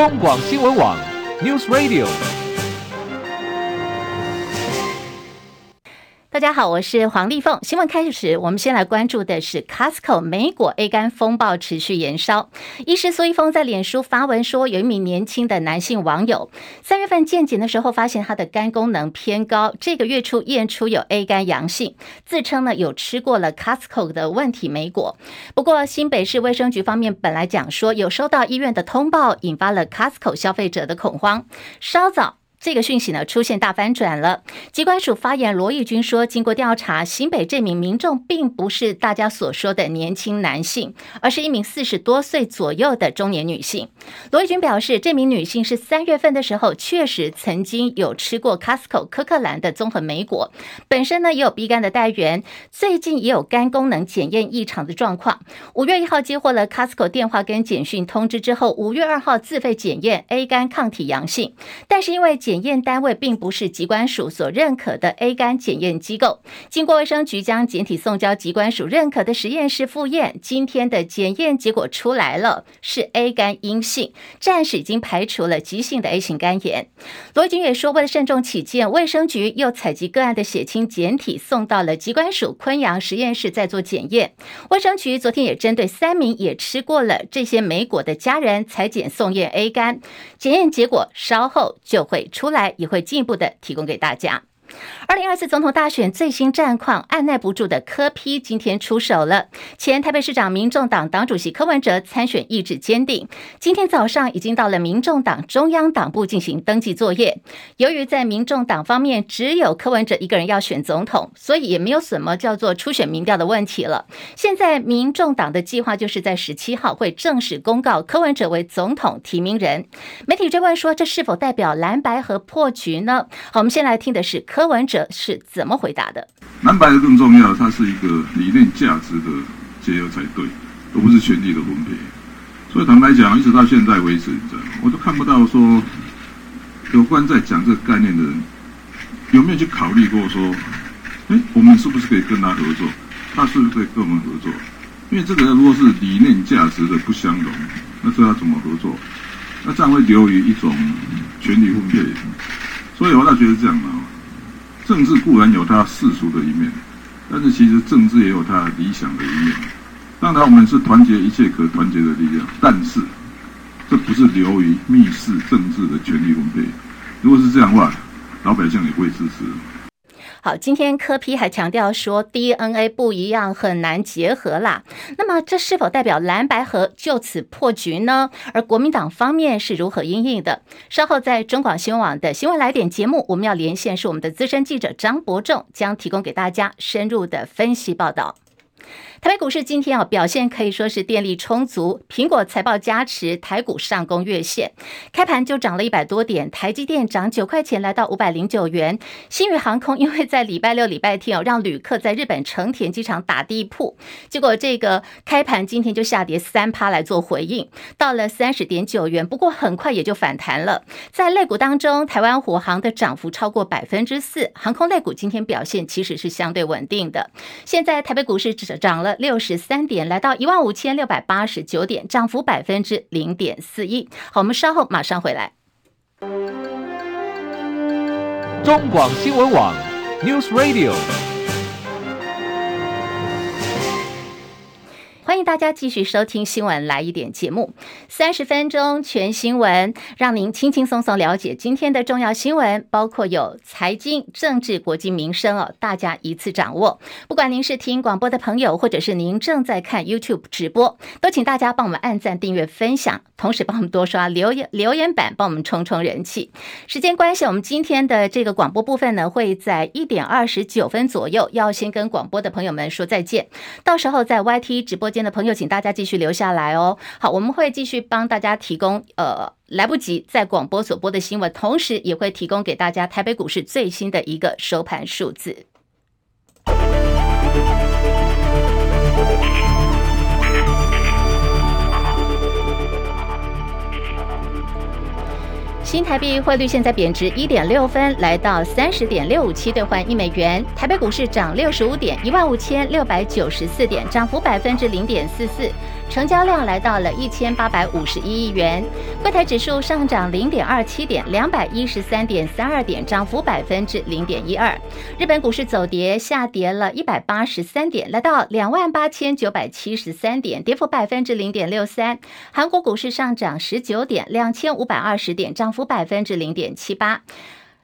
中广新闻网 News Radio。大家好，我是黄丽凤。新闻开始时，我们先来关注的是 Costco 莓果 A 肝风暴持续延烧。医师苏一峰在脸书发文说，有一名年轻的男性网友三月份健检的时候，发现他的肝功能偏高，这个月初验出有 A 肝阳性，自称呢有吃过了 Costco 的问题莓果。不过新北市卫生局方面本来讲说有收到医院的通报，引发了 Costco 消费者的恐慌。稍早。这个讯息呢出现大反转了。机关署发言罗义军说，经过调查，新北这名民众并不是大家所说的年轻男性，而是一名四十多岁左右的中年女性。罗义军表示，这名女性是三月份的时候确实曾经有吃过 Costco 柯克兰的综合莓果，本身呢也有 B 肝的带源，最近也有肝功能检验异常的状况。五月一号接获了 Costco 电话跟简讯通知之后，五月二号自费检验 A 肝抗体阳性，但是因为检检验单位并不是疾管署所认可的 A 肝检验机构，经过卫生局将检体送交疾管署认可的实验室复验，今天的检验结果出来了，是 A 肝阴性，暂时已经排除了急性的 A 型肝炎。罗军也说，为了慎重起见，卫生局又采集个案的血清检体送到了疾管署昆阳实验室再做检验。卫生局昨天也针对三名也吃过了这些莓果的家人采检送验 A 肝，检验结果稍后就会出出来。也会进一步的提供给大家。二零二四总统大选最新战况，按捺不住的柯批今天出手了。前台北市长、民众党党主席柯文哲参选意志坚定，今天早上已经到了民众党中央党部进行登记作业。由于在民众党方面只有柯文哲一个人要选总统，所以也没有什么叫做初选民调的问题了。现在民众党的计划就是在十七号会正式公告柯文哲为总统提名人。媒体追问说，这是否代表蓝白和破局呢？好，我们先来听的是柯。柯文哲是怎么回答的？蓝白的更重要，它是一个理念价值的结合才对，而不是权力的分配。所以坦白讲，一直到现在为止，我都看不到说有关在讲这个概念的人有没有去考虑过说，哎，我们是不是可以跟他合作？他是不是可以跟我们合作？因为这个如果是理念价值的不相容，那这要怎么合作？那这样会流于一种权力分配。所以我倒觉得这样啊。政治固然有它世俗的一面，但是其实政治也有它理想的一面。当然，我们是团结一切可团结的力量，但是这不是流于密室政治的权力分配。如果是这样的话，老百姓也不会支持。好，今天柯 P 还强调说 DNA 不一样，很难结合啦。那么这是否代表蓝白合就此破局呢？而国民党方面是如何应应的？稍后在中广新闻网的新闻来点节目，我们要连线是我们的资深记者张博仲，将提供给大家深入的分析报道。台北股市今天啊表现可以说是电力充足，苹果财报加持，台股上攻月线，开盘就涨了一百多点，台积电涨九块钱来到五百零九元。新宇航空因为在礼拜六、礼拜天哦让旅客在日本成田机场打地铺，结果这个开盘今天就下跌三趴来做回应，到了三十点九元，不过很快也就反弹了。在类股当中，台湾虎航的涨幅超过百分之四，航空类股今天表现其实是相对稳定的。现在台北股市只涨了。六十三点，来到一万五千六百八十九点，涨幅百分之零点四一。好，我们稍后马上回来。中广新闻网，News Radio。欢迎大家继续收听新闻来一点节目，三十分钟全新闻，让您轻轻松松了解今天的重要新闻，包括有财经、政治、国际、民生哦，大家一次掌握。不管您是听广播的朋友，或者是您正在看 YouTube 直播，都请大家帮我们按赞、订阅、分享，同时帮我们多刷留言留言板，帮我们冲冲人气。时间关系，我们今天的这个广播部分呢，会在一点二十九分左右，要先跟广播的朋友们说再见，到时候在 YT 直播间的朋友，请大家继续留下来哦。好，我们会继续帮大家提供呃来不及在广播所播的新闻，同时也会提供给大家台北股市最新的一个收盘数字。新台币汇率现在贬值一点六分，来到三十点六五七兑换一美元。台北股市涨六十五点，一万五千六百九十四点，涨幅百分之零点四四。成交量来到了一千八百五十一亿元。柜台指数上涨零点二七点，两百一十三点三二点，涨幅百分之零点一二。日本股市走跌，下跌了一百八十三点，来到两万八千九百七十三点，跌幅百分之零点六三。韩国股市上涨十九点，两千五百二十点，涨幅百分之零点七八。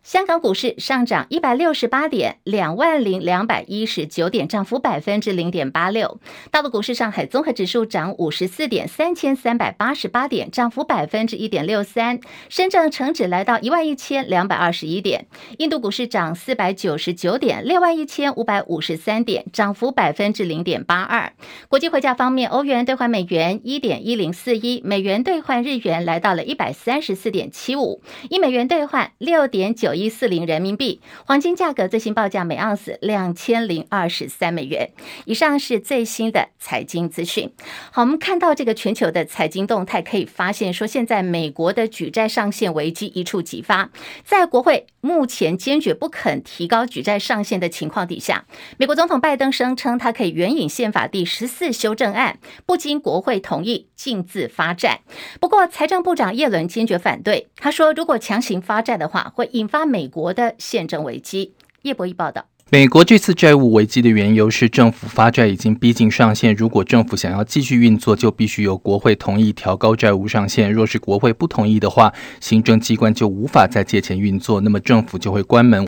香港股市上涨一百六十八点，两万零两百一十九点，涨幅百分之零点八六。大陆股市，上海综合指数涨五十四点，三千三百八十八点，涨幅百分之一点六三。深圳成指来到一万一千两百二十一点。印度股市涨四百九十九点，六万一千五百五十三点，涨幅百分之零点八二。国际汇价方面，欧元兑换美元一点一零四一，美元兑换日元来到了一百三十四点七五，一美元兑换六点九。一四零人民币，黄金价格最新报价每盎司两千零二十三美元。以上是最新的财经资讯。好，我们看到这个全球的财经动态，可以发现说，现在美国的举债上限危机一触即发。在国会目前坚决不肯提高举债上限的情况底下，美国总统拜登声称他可以援引宪法第十四修正案，不经国会同意禁自发债。不过，财政部长耶伦坚决反对，他说，如果强行发债的话，会引发。美国的宪政危机。叶博弈报道，美国这次债务危机的缘由是政府发债已经逼近上限，如果政府想要继续运作，就必须由国会同意调高债务上限。若是国会不同意的话，行政机关就无法再借钱运作，那么政府就会关门。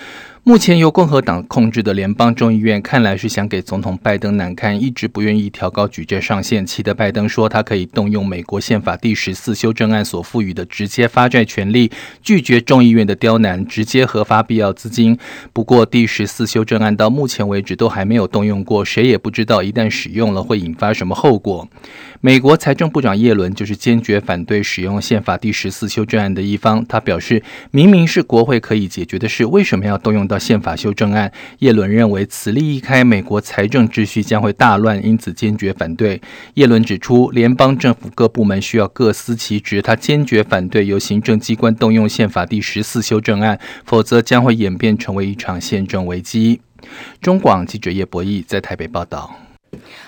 目前由共和党控制的联邦众议院看来是想给总统拜登难看，一直不愿意调高举债上限，气得拜登说他可以动用美国宪法第十四修正案所赋予的直接发债权利，拒绝众议院的刁难，直接核发必要资金。不过第十四修正案到目前为止都还没有动用过，谁也不知道一旦使用了会引发什么后果。美国财政部长耶伦就是坚决反对使用宪法第十四修正案的一方，他表示，明明是国会可以解决的事，为什么要动用到宪法修正案？耶伦认为此例一开，美国财政秩序将会大乱，因此坚决反对。耶伦指出，联邦政府各部门需要各司其职，他坚决反对由行政机关动用宪法第十四修正案，否则将会演变成为一场宪政危机。中广记者叶博弈在台北报道。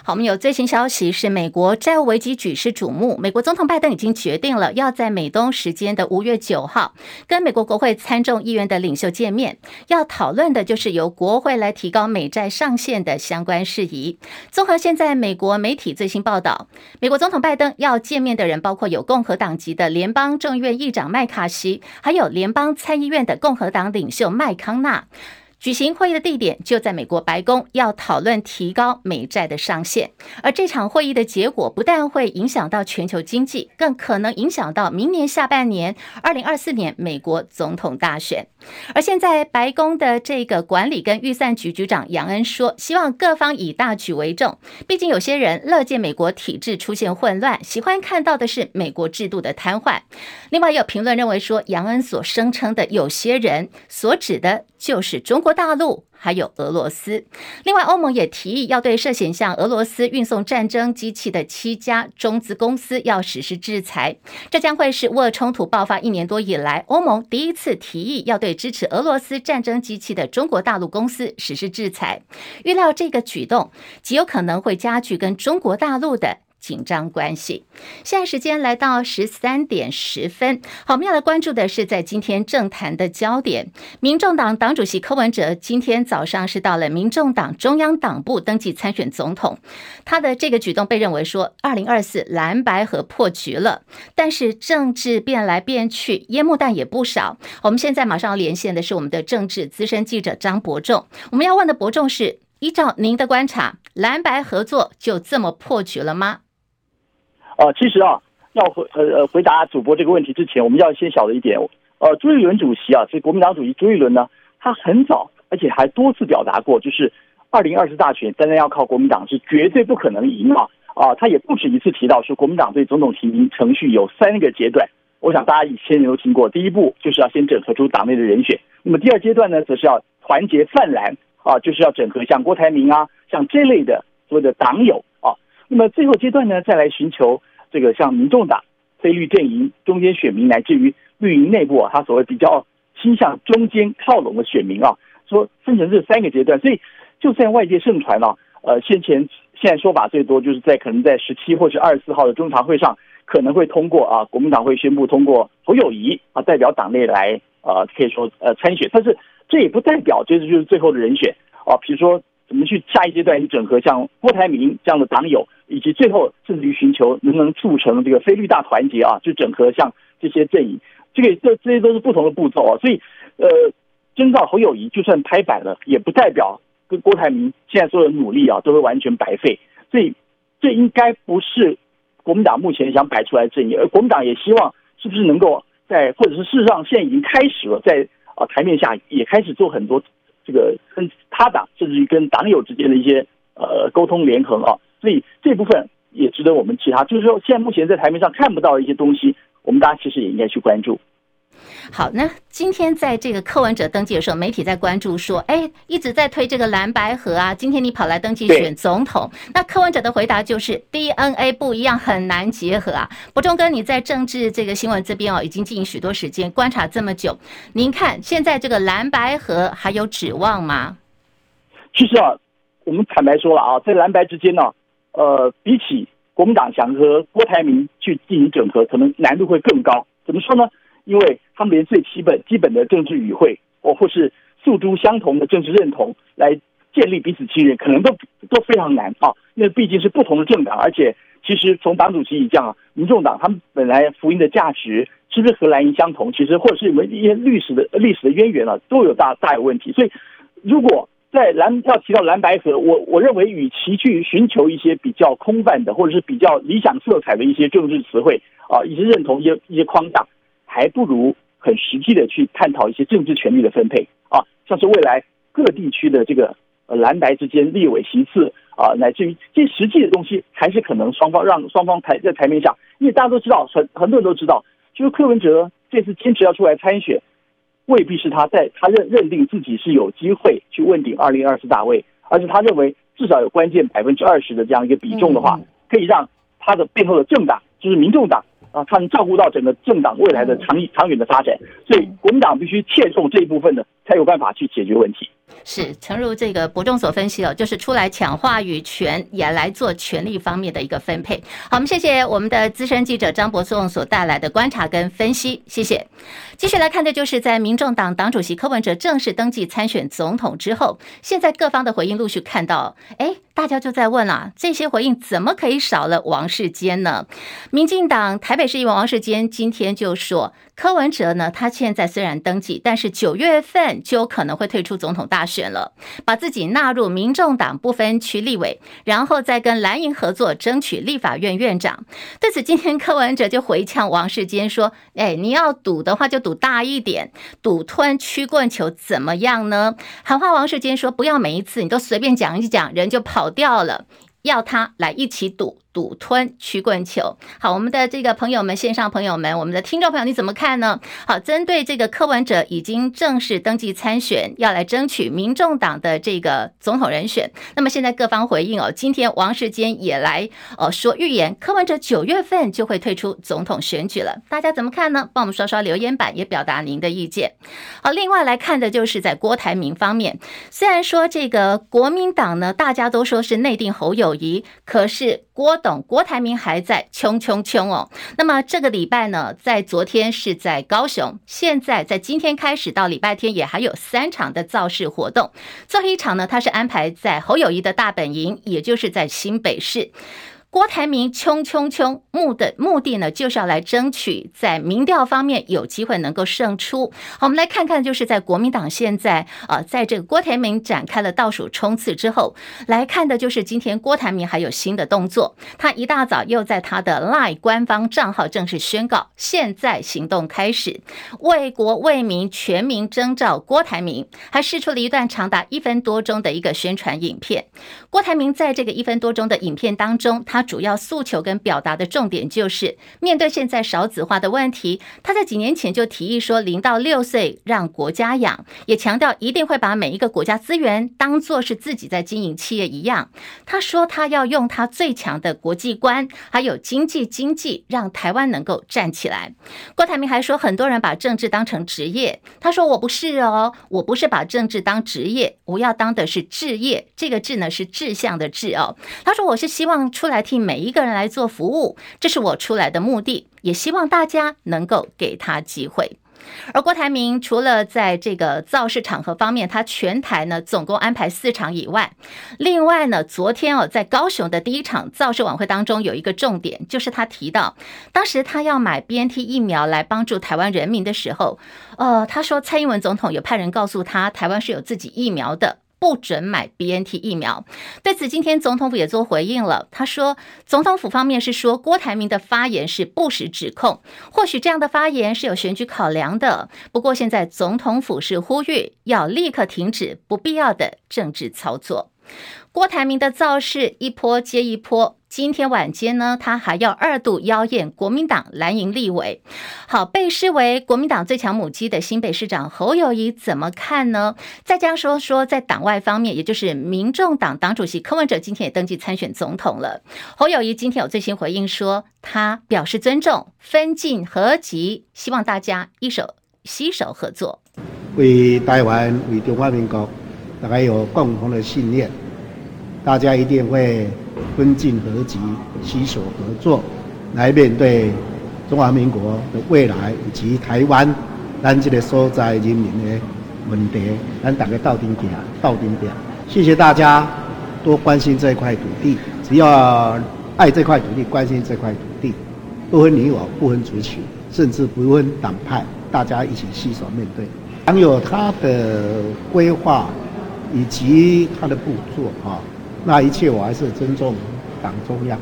好，我们有最新消息，是美国债务危机举世瞩目。美国总统拜登已经决定了，要在美东时间的五月九号跟美国国会参众议院的领袖见面，要讨论的就是由国会来提高美债上限的相关事宜。综合现在美国媒体最新报道，美国总统拜登要见面的人包括有共和党籍的联邦众议院议长麦卡锡，还有联邦参议院的共和党领袖麦康纳。举行会议的地点就在美国白宫，要讨论提高美债的上限。而这场会议的结果不但会影响到全球经济，更可能影响到明年下半年二零二四年美国总统大选。而现在白宫的这个管理跟预算局局长杨恩说，希望各方以大局为重。毕竟有些人乐见美国体制出现混乱，喜欢看到的是美国制度的瘫痪。另外，有评论认为说，杨恩所声称的有些人所指的就是中国。大陆还有俄罗斯，另外欧盟也提议要对涉嫌向俄罗斯运送战争机器的七家中资公司要实施制裁。这将会是乌俄冲突爆发一年多以来，欧盟第一次提议要对支持俄罗斯战争机器的中国大陆公司实施制裁。预料这个举动极有可能会加剧跟中国大陆的。紧张关系。现在时间来到十三点十分，好，我们要来关注的是在今天政坛的焦点。民众党党主席柯文哲今天早上是到了民众党中央党部登记参选总统，他的这个举动被认为说二零二四蓝白合破局了。但是政治变来变去，烟幕弹也不少。我们现在马上要连线的是我们的政治资深记者张伯仲，我们要问的伯仲是：依照您的观察，蓝白合作就这么破局了吗？呃，其实啊，要回呃呃回答主播这个问题之前，我们要先晓得一点，呃，朱立伦主席啊，这国民党主席朱立伦呢，他很早而且还多次表达过，就是二零二四大选，单单要靠国民党是绝对不可能赢啊啊，他也不止一次提到说，国民党对总统提名程序有三个阶段，我想大家以前都听过，第一步就是要先整合出党内的人选，那么第二阶段呢，则是要团结泛蓝啊，就是要整合像郭台铭啊，像这类的所谓的党友啊，那么最后阶段呢，再来寻求。这个像民众党、非绿阵营中间选民，乃至于绿营内部啊，他所谓比较倾向中间靠拢的选民啊，说分成这三个阶段，所以就算外界盛传啊，呃，先前现在说法最多就是在可能在十七或者二十四号的中常会上可能会通过啊，国民党会宣布通过侯友谊啊代表党内来呃可以说呃参选，但是这也不代表这就是最后的人选啊，比如说怎么去下一阶段去整合像郭台铭这样的党友，以及最后甚至于寻求能不能促成这个非绿大团结啊，就整合像这些阵营，这个这这些都是不同的步骤啊，所以呃。征召侯友谊就算拍板了，也不代表跟郭台铭现在所有的努力啊都会完全白费。所以这应该不是国民党目前想摆出来的阵营，而国民党也希望是不是能够在，或者是事实上现在已经开始了，在啊台面下也开始做很多这个跟他党甚至于跟党友之间的一些呃沟通联合啊。所以这部分也值得我们其他，就是说现在目前在台面上看不到的一些东西，我们大家其实也应该去关注。好，那今天在这个柯文哲登记的时候，媒体在关注说，哎，一直在推这个蓝白河啊。今天你跑来登记选总统，那柯文哲的回答就是 DNA 不一样，很难结合啊。伯仲哥，你在政治这个新闻这边哦，已经进行许多时间，观察这么久，您看现在这个蓝白河还有指望吗？其实啊，我们坦白说了啊，在蓝白之间呢，呃，比起国民党想和郭台铭去进行整合，可能难度会更高。怎么说呢？因为他们连最基本基本的政治语汇，或或是诉诸相同的政治认同，来建立彼此信任，可能都都非常难啊。因为毕竟是不同的政党，而且其实从党主席以降，民众党他们本来福音的价值是不是和蓝营相同？其实或者是有没有一些历史的历史的渊源啊，都有大大有问题。所以，如果在蓝要提到蓝白合，我我认为与其去寻求一些比较空泛的，或者是比较理想色彩的一些政治词汇啊，一些认同一些一些框架。还不如很实际的去探讨一些政治权力的分配啊，像是未来各地区的这个呃蓝白之间立委席次啊，乃至于这实际的东西，还是可能双方让双方台在台面下，因为大家都知道，很很多人都知道，就是柯文哲这次坚持要出来参选，未必是他在他认认定自己是有机会去问鼎二零二四大位，而是他认为至少有关键百分之二十的这样一个比重的话，可以让他的背后的政党就是民众党。啊，他能照顾到整个政党未来的长长远的发展，所以国民党必须切中这一部分的，才有办法去解决问题。是，诚如这个伯仲所分析哦，就是出来抢话语权，也来做权力方面的一个分配。好，我们谢谢我们的资深记者张伯仲所带来的观察跟分析，谢谢。继续来看的就是在民众党党主席柯文哲正式登记参选总统之后，现在各方的回应陆续看到，哎，大家就在问啊，这些回应怎么可以少了王世坚呢？民进党台北市议员王世坚今天就说，柯文哲呢，他现在虽然登记，但是九月份就有可能会退出总统大选了，把自己纳入民众党不分区立委，然后再跟蓝营合作争取立法院院长。对此，今天柯文哲就回呛王世坚说：“哎，你要赌的话就赌大一点，赌吞曲棍球怎么样呢？”喊话王世坚说：“不要每一次你都随便讲一讲，人就跑掉了，要他来一起赌。”赌吞曲棍球，好，我们的这个朋友们，线上朋友们，我们的听众朋友，你怎么看呢？好，针对这个柯文哲已经正式登记参选，要来争取民众党的这个总统人选。那么现在各方回应哦，今天王世坚也来呃说预言，柯文哲九月份就会退出总统选举了。大家怎么看呢？帮我们刷刷留言板，也表达您的意见。好，另外来看的就是在郭台铭方面，虽然说这个国民党呢，大家都说是内定侯友谊，可是郭。董郭台铭还在冲冲冲哦，那么这个礼拜呢，在昨天是在高雄，现在在今天开始到礼拜天也还有三场的造势活动，最后一场呢，他是安排在侯友谊的大本营，也就是在新北市。郭台铭冲冲冲，目的目的呢，就是要来争取在民调方面有机会能够胜出。好，我们来看看，就是在国民党现在啊，在这个郭台铭展开了倒数冲刺之后，来看的就是今天郭台铭还有新的动作。他一大早又在他的 LINE 官方账号正式宣告，现在行动开始，为国为民全民征召郭台铭，还释出了一段长达一分多钟的一个宣传影片。郭台铭在这个一分多钟的影片当中，他。他主要诉求跟表达的重点就是，面对现在少子化的问题，他在几年前就提议说，零到六岁让国家养，也强调一定会把每一个国家资源当作是自己在经营企业一样。他说他要用他最强的国际观，还有经济经济，让台湾能够站起来。郭台铭还说，很多人把政治当成职业，他说我不是哦，我不是把政治当职业，我要当的是志业，这个志呢是志向的志哦。他说我是希望出来替每一个人来做服务，这是我出来的目的，也希望大家能够给他机会。而郭台铭除了在这个造势场合方面，他全台呢总共安排四场以外，另外呢，昨天哦在高雄的第一场造势晚会当中有一个重点，就是他提到当时他要买 BNT 疫苗来帮助台湾人民的时候，呃，他说蔡英文总统有派人告诉他，台湾是有自己疫苗的。不准买 BNT 疫苗。对此，今天总统府也做回应了。他说，总统府方面是说郭台铭的发言是不实指控，或许这样的发言是有选举考量的。不过，现在总统府是呼吁要立刻停止不必要的政治操作。郭台铭的造势一波接一波。今天晚间呢，他还要二度邀宴国民党蓝营立委。好，被视为国民党最强母鸡的新北市长侯友宜怎么看呢？再这样说说，在党外方面，也就是民众党党主席柯文哲今天也登记参选总统了。侯友宜今天有最新回应说，他表示尊重，分进合击，希望大家一手携手合作。为台湾，为中华民国，大家有共同的信念，大家一定会。分进合击，携手合作，来面对中华民国的未来以及台湾咱这个所在人民的问题，咱大家斗阵行，斗阵拼。谢谢大家多关心这块土地，只要爱这块土地，关心这块土地，不分你我，不分族群，甚至不分党派，大家一起携手面对。党有他的规划以及他的步骤啊。那一切我还是尊重党中央。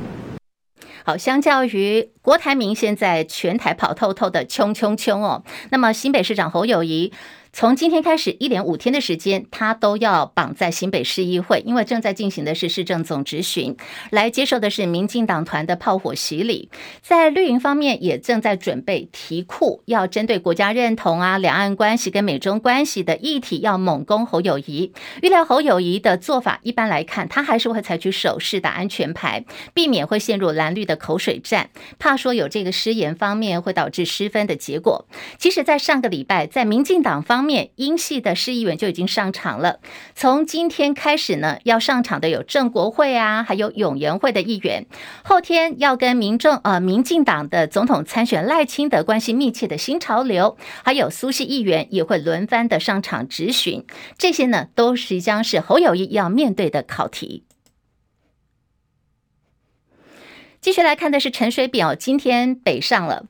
好，相较于郭台铭现在全台跑透透的冲冲冲哦，那么新北市长侯友宜。从今天开始，一连五天的时间，他都要绑在新北市议会，因为正在进行的是市政总质询，来接受的是民进党团的炮火洗礼。在绿营方面，也正在准备题库，要针对国家认同啊、两岸关系跟美中关系的议题，要猛攻侯友宜。预料侯友宜的做法，一般来看，他还是会采取守势打安全牌，避免会陷入蓝绿的口水战，怕说有这个失言方面会导致失分的结果。其实，在上个礼拜，在民进党方面。英系的市议员就已经上场了。从今天开始呢，要上场的有郑国会啊，还有永延会的议员。后天要跟民众呃民进党的总统参选赖清德关系密切的新潮流，还有苏系议员也会轮番的上场质询。这些呢，都是将是侯友谊要面对的考题。继续来看的是陈水扁，今天北上了。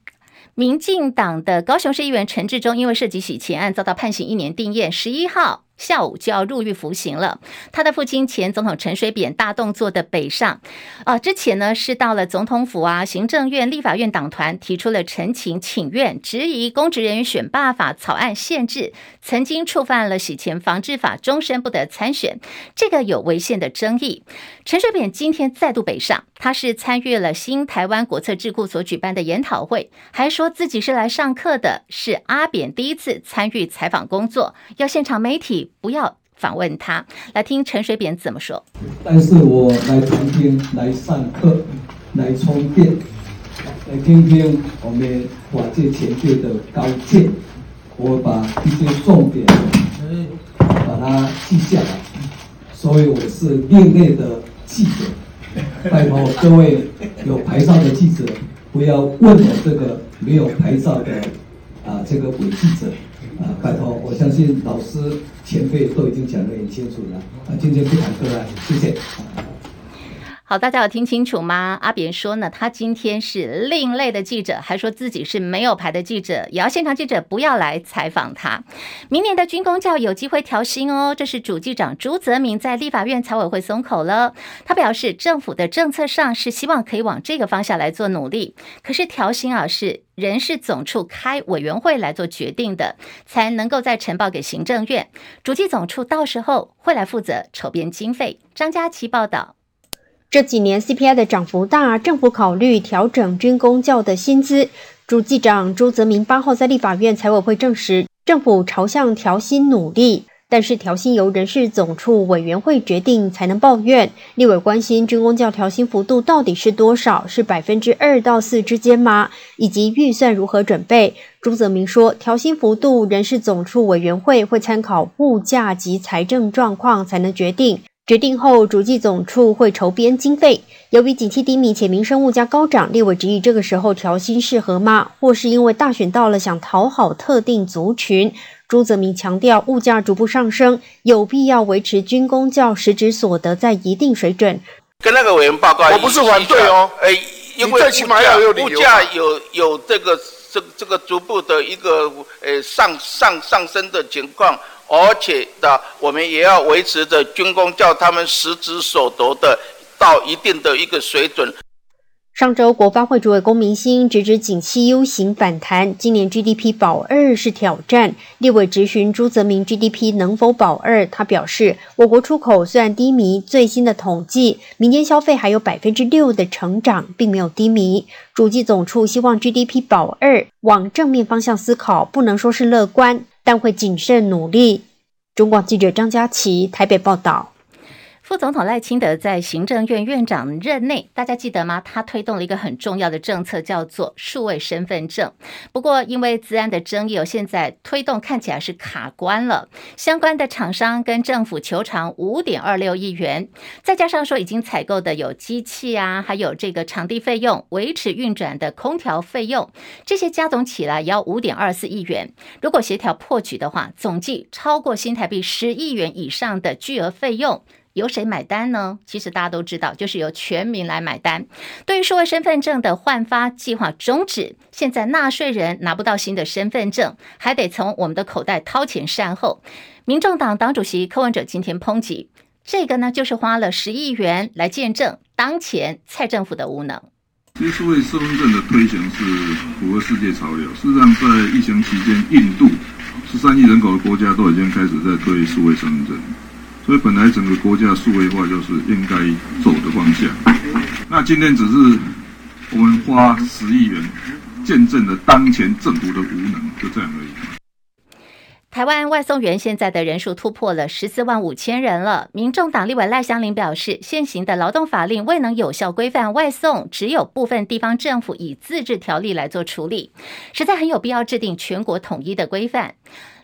民进党的高雄市议员陈志忠，因为涉及洗钱案，遭到判刑一年定谳，十一号下午就要入狱服刑了。他的父亲前总统陈水扁大动作的北上，啊，之前呢是到了总统府啊、行政院、立法院党团提出了陈情请愿，质疑公职人员选罢法草案限制，曾经触犯了洗钱防治法，终身不得参选，这个有违宪的争议。陈水扁今天再度北上，他是参与了新台湾国策智库所举办的研讨会，还说自己是来上课的，是阿扁第一次参与采访工作，要现场媒体。不要访问他，来听陈水扁怎么说。但是我来旁听，来上课，来充电，来听听我们法界前辈的高见。我把一些重点，把它记下来。所以我是另类的记者，拜托各位有牌照的记者，不要问我这个没有牌照的啊这个伪记者。啊，拜托，我相信老师前辈都已经讲得很清楚了。啊，今天不谈个案，谢谢。好，大家有听清楚吗？阿扁说呢，他今天是另类的记者，还说自己是没有牌的记者，也要现场记者不要来采访他。明年的军公教有机会调薪哦，这是主计长朱泽民在立法院财委会松口了。他表示，政府的政策上是希望可以往这个方向来做努力，可是调薪啊是。人事总处开委员会来做决定的，才能够再呈报给行政院主计总处，到时候会来负责筹编经费。张佳琪报道。这几年 CPI 的涨幅大，政府考虑调整军公教的薪资。主计长朱泽民八号在立法院财委会证实，政府朝向调薪努力，但是调薪由人事总处委员会决定才能抱怨。立委关心军公教调薪幅度到底是多少？是百分之二到四之间吗？以及预算如何准备？朱泽民说，调薪幅度人事总处委员会会参考物价及财政状况才能决定。决定后，主计总处会筹编经费。由于景气低迷且民生物价高涨，立委质疑这个时候调薪适合吗？或是因为大选到了，想讨好特定族群？朱泽民强调，物价逐步上升，有必要维持军工教实质所得在一定水准。跟那个委员报告，我不是反对哦，哎，因为最起码要有物价有有这个这这个逐步的一个呃上上上升的情况。而且的，我们也要维持着军工，叫他们实质所得的到一定的一个水准。上周国发会主委龚明鑫直指景气 U 型反弹，今年 GDP 保二是挑战。立委质询朱泽民 GDP 能否保二，他表示，我国出口虽然低迷，最新的统计，民间消费还有百分之六的成长，并没有低迷。主计总处希望 GDP 保二，往正面方向思考，不能说是乐观。但会谨慎努力。中广记者张佳琪台北报道。副总统赖清德在行政院院长任内，大家记得吗？他推动了一个很重要的政策，叫做数位身份证。不过因为资安的争议，现在推动看起来是卡关了。相关的厂商跟政府求偿五点二六亿元，再加上说已经采购的有机器啊，还有这个场地费用、维持运转的空调费用，这些加总起来也要五点二四亿元。如果协调破局的话，总计超过新台币十亿元以上的巨额费用。由谁买单呢？其实大家都知道，就是由全民来买单。对于数位身份证的换发计划终止，现在纳税人拿不到新的身份证，还得从我们的口袋掏钱善后。民众党党主席柯文哲今天抨击，这个呢就是花了十亿元来见证当前蔡政府的无能。其实数位身份证的推行是符合世界潮流。事实上，在疫情期间，印度十三亿人口的国家都已经开始在推数位身份证。所以本来整个国家数位化就是应该走的方向，那今天只是我们花十亿元见证了当前政府的无能，就这样而已。台湾外送员现在的人数突破了十四万五千人了。民众党立委赖香伶表示，现行的劳动法令未能有效规范外送，只有部分地方政府以自治条例来做处理，实在很有必要制定全国统一的规范。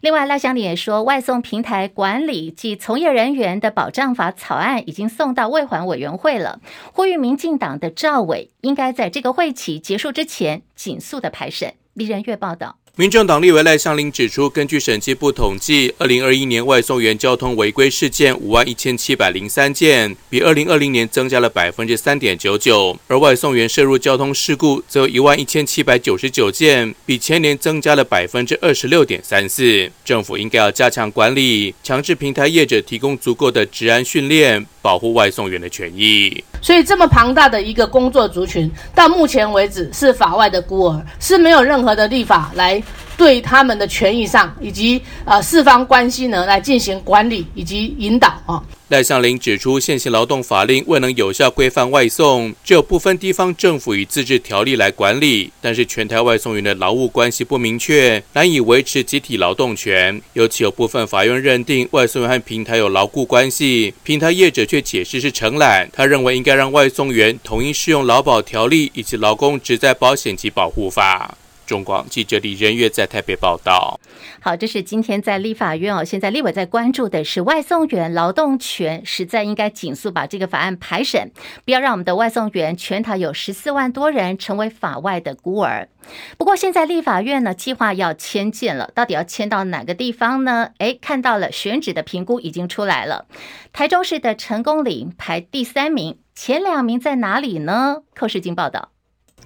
另外，赖香伶也说，外送平台管理及从业人员的保障法草案已经送到卫环委员会了，呼吁民进党的赵伟应该在这个会期结束之前尽速的排审。李仁月报道。民众党立委赖香伶指出，根据审计部统计，二零二一年外送员交通违规事件五万一千七百零三件，比二零二零年增加了百分之三点九九；而外送员涉入交通事故则有一万一千七百九十九件，比前年增加了百分之二十六点三四。政府应该要加强管理，强制平台业者提供足够的治安训练，保护外送员的权益。所以，这么庞大的一个工作族群，到目前为止是法外的孤儿，是没有任何的立法来。对他们的权益上，以及呃四方关系呢，来进行管理以及引导啊。赖香伶指出，现行劳动法令未能有效规范外送，只有部分地方政府以自治条例来管理，但是全台外送员的劳务关系不明确，难以维持集体劳动权。尤其有部分法院认定外送员和平台有劳雇关系，平台业者却解释是承揽。他认为应该让外送员统一适用劳保条例以及劳工职在保险及保护法。中广记者李仁月在台北报道。好，这是今天在立法院哦。现在立委在关注的是外送员劳动权，实在应该尽速把这个法案排审，不要让我们的外送员全台有十四万多人成为法外的孤儿。不过现在立法院呢，计划要迁建了，到底要迁到哪个地方呢？诶，看到了选址的评估已经出来了，台中市的成功岭排第三名，前两名在哪里呢？寇世金报道。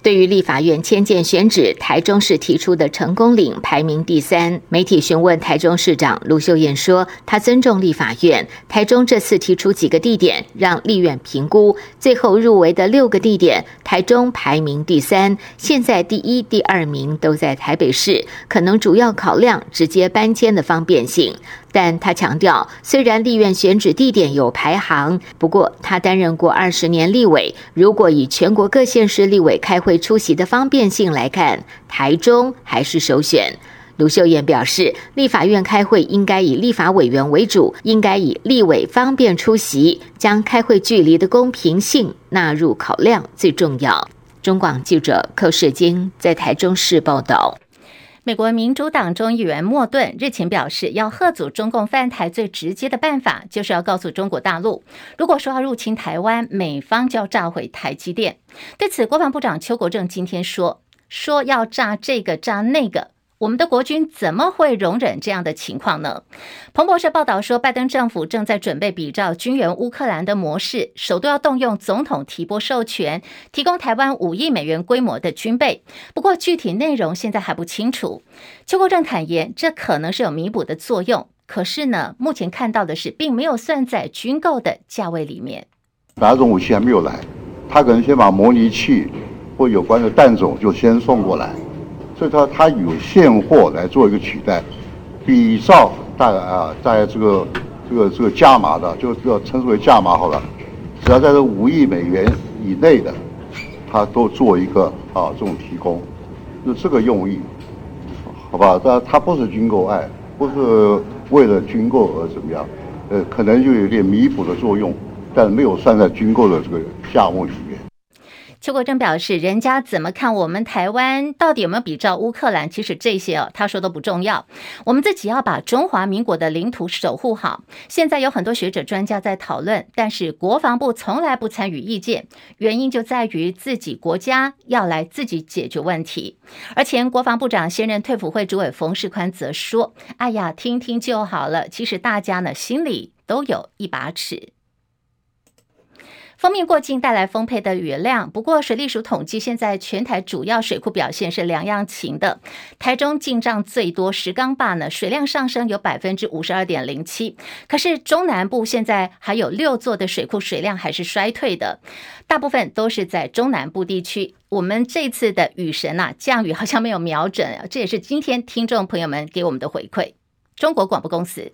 对于立法院迁建选址，台中市提出的成功岭排名第三。媒体询问台中市长卢秀燕说：“他尊重立法院，台中这次提出几个地点让立院评估，最后入围的六个地点，台中排名第三。现在第一、第二名都在台北市，可能主要考量直接搬迁的方便性。但他强调，虽然立院选址地点有排行，不过他担任过二十年立委，如果以全国各县市立委开会出席的方便性来看，台中还是首选。卢秀燕表示，立法院开会应该以立法委员为主，应该以立委方便出席，将开会距离的公平性纳入考量最重要。中广记者寇世京在台中市报道。美国民主党众议员莫顿日前表示，要贺阻中共犯台最直接的办法，就是要告诉中国大陆，如果说要入侵台湾，美方就要炸毁台积电。对此，国防部长邱国正今天说，说要炸这个炸那个。我们的国军怎么会容忍这样的情况呢？彭博社报道说，拜登政府正在准备比照军援乌克兰的模式，首度要动用总统提拨授权，提供台湾五亿美元规模的军备。不过，具体内容现在还不清楚。邱国正坦言，这可能是有弥补的作用，可是呢，目前看到的是，并没有算在军购的价位里面。哪种武器还没有来，他可能先把模拟器或有关的弹种就先送过来。所以，他他有现货来做一个取代，比照大概啊，在这个这个这个价码的，就要称之为价码好了。只要在这五亿美元以内的，他都做一个啊这种提供，就这个用意，好吧？但他不是军购案，不是为了军购而怎么样，呃，可能就有点弥补的作用，但没有算在军购的这个项目里。邱国正表示，人家怎么看我们台湾到底有没有比照乌克兰？其实这些哦，他说都不重要。我们自己要把中华民国的领土守护好。现在有很多学者专家在讨论，但是国防部从来不参与意见，原因就在于自己国家要来自己解决问题。而前国防部长、现任退辅会主委冯世宽则说：“哎呀，听听就好了。其实大家呢心里都有一把尺。”锋面过境带来丰沛的雨量，不过水利署统计，现在全台主要水库表现是两样情的。台中进账最多，石冈坝呢水量上升有百分之五十二点零七，可是中南部现在还有六座的水库水量还是衰退的，大部分都是在中南部地区。我们这次的雨神呐、啊、降雨好像没有瞄准啊，这也是今天听众朋友们给我们的回馈。中国广播公司。